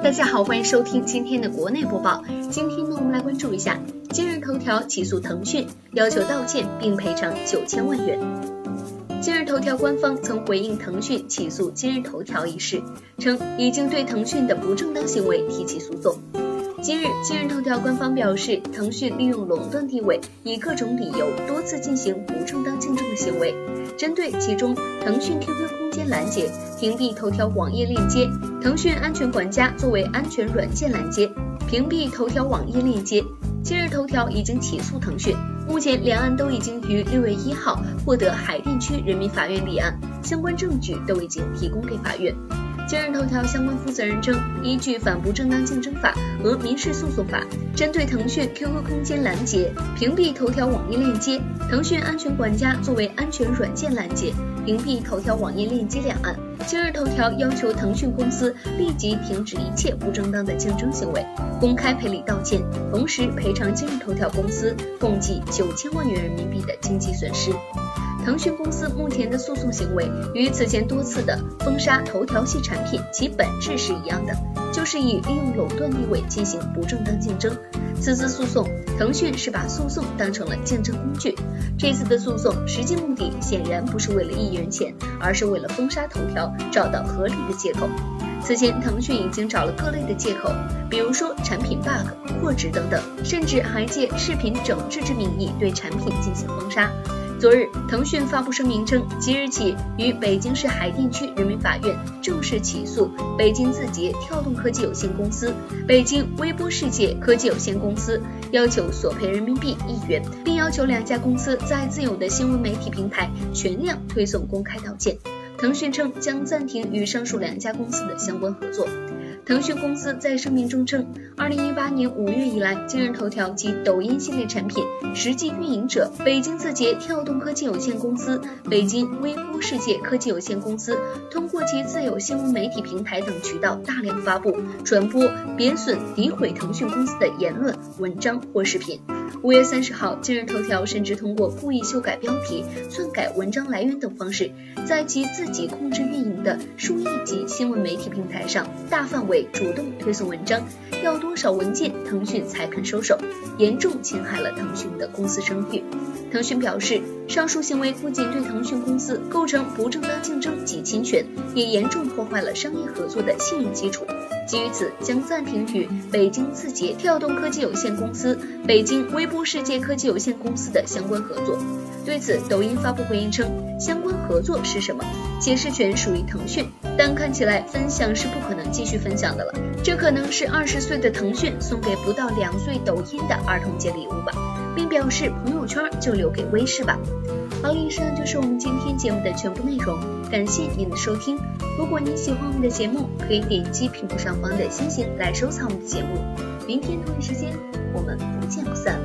大家好，欢迎收听今天的国内播报。今天呢，我们来关注一下，今日头条起诉腾讯，要求道歉并赔偿九千万元。今日头条官方曾回应腾讯起诉今日头条一事，称已经对腾讯的不正当行为提起诉讼。今日，今日头条官方表示，腾讯利用垄断地位，以各种理由多次进行不正当竞争的行为。针对其中，腾讯 QQ 空间拦截、屏蔽头条网页链接，腾讯安全管家作为安全软件拦截、屏蔽头条网页链接。今日头条已经起诉腾讯，目前两案都已经于六月一号获得海淀区人民法院立案，相关证据都已经提供给法院。今日头条相关负责人称，依据《反不正当竞争法》和《民事诉讼法》，针对腾讯 QQ 空间拦截、屏蔽头条网页链接，腾讯安全管家作为安全软件拦截、屏蔽头条网页链接两案，今日头条要求腾讯公司立即停止一切不正当的竞争行为，公开赔礼道歉，同时赔偿今日头条公司共计九千万元人民币的经济损失。腾讯公司目前的诉讼行为与此前多次的封杀头条系产品其本质是一样的，就是以利用垄断地位进行不正当竞争。此次诉讼，腾讯是把诉讼当成了竞争工具。这次的诉讼实际目的显然不是为了一元钱，而是为了封杀头条，找到合理的借口。此前，腾讯已经找了各类的借口，比如说产品 bug、过值等等，甚至还借视频整治之名义对产品进行封杀。昨日，腾讯发布声明称，即日起于北京市海淀区人民法院正式起诉北京字节跳动科技有限公司、北京微波世界科技有限公司，要求索赔人民币一元，并要求两家公司在自有的新闻媒体平台全量推送公开道歉。腾讯称将暂停与上述两家公司的相关合作。腾讯公司在声明中称，二零一八年五月以来，今日头条及抖音系列产品实际运营者北京字节跳动科技有限公司、北京微波世界科技有限公司，通过其自有新闻媒体平台等渠道大量发布、传播贬损、诋毁腾讯公司的言论、文章或视频。五月三十号，今日头条甚至通过故意修改标题、篡改文章来源等方式，在其自己控制运营的数亿级新闻媒体平台上大范围主动推送文章，要多少文件，腾讯才肯收手，严重侵害了腾讯的公司声誉。腾讯表示，上述行为不仅对腾讯公司构成不正当竞争及侵权，也严重破坏了商业合作的信任基础。基于此，将暂停与北京字节跳动科技有限公司、北京微波世界科技有限公司的相关合作。对此，抖音发布回应称，相关合作是什么，解释权属于腾讯，但看起来分享是不可能继续分享的了。这可能是二十岁的腾讯送给不到两岁抖音的儿童节礼物吧，并表示朋友圈就留给微视吧。好，以上就是我们今天节目的全部内容，感谢您的收听。如果您喜欢我们的节目，可以点击屏幕上方的星星来收藏我们的节目。明天同一时间，我们不见不散。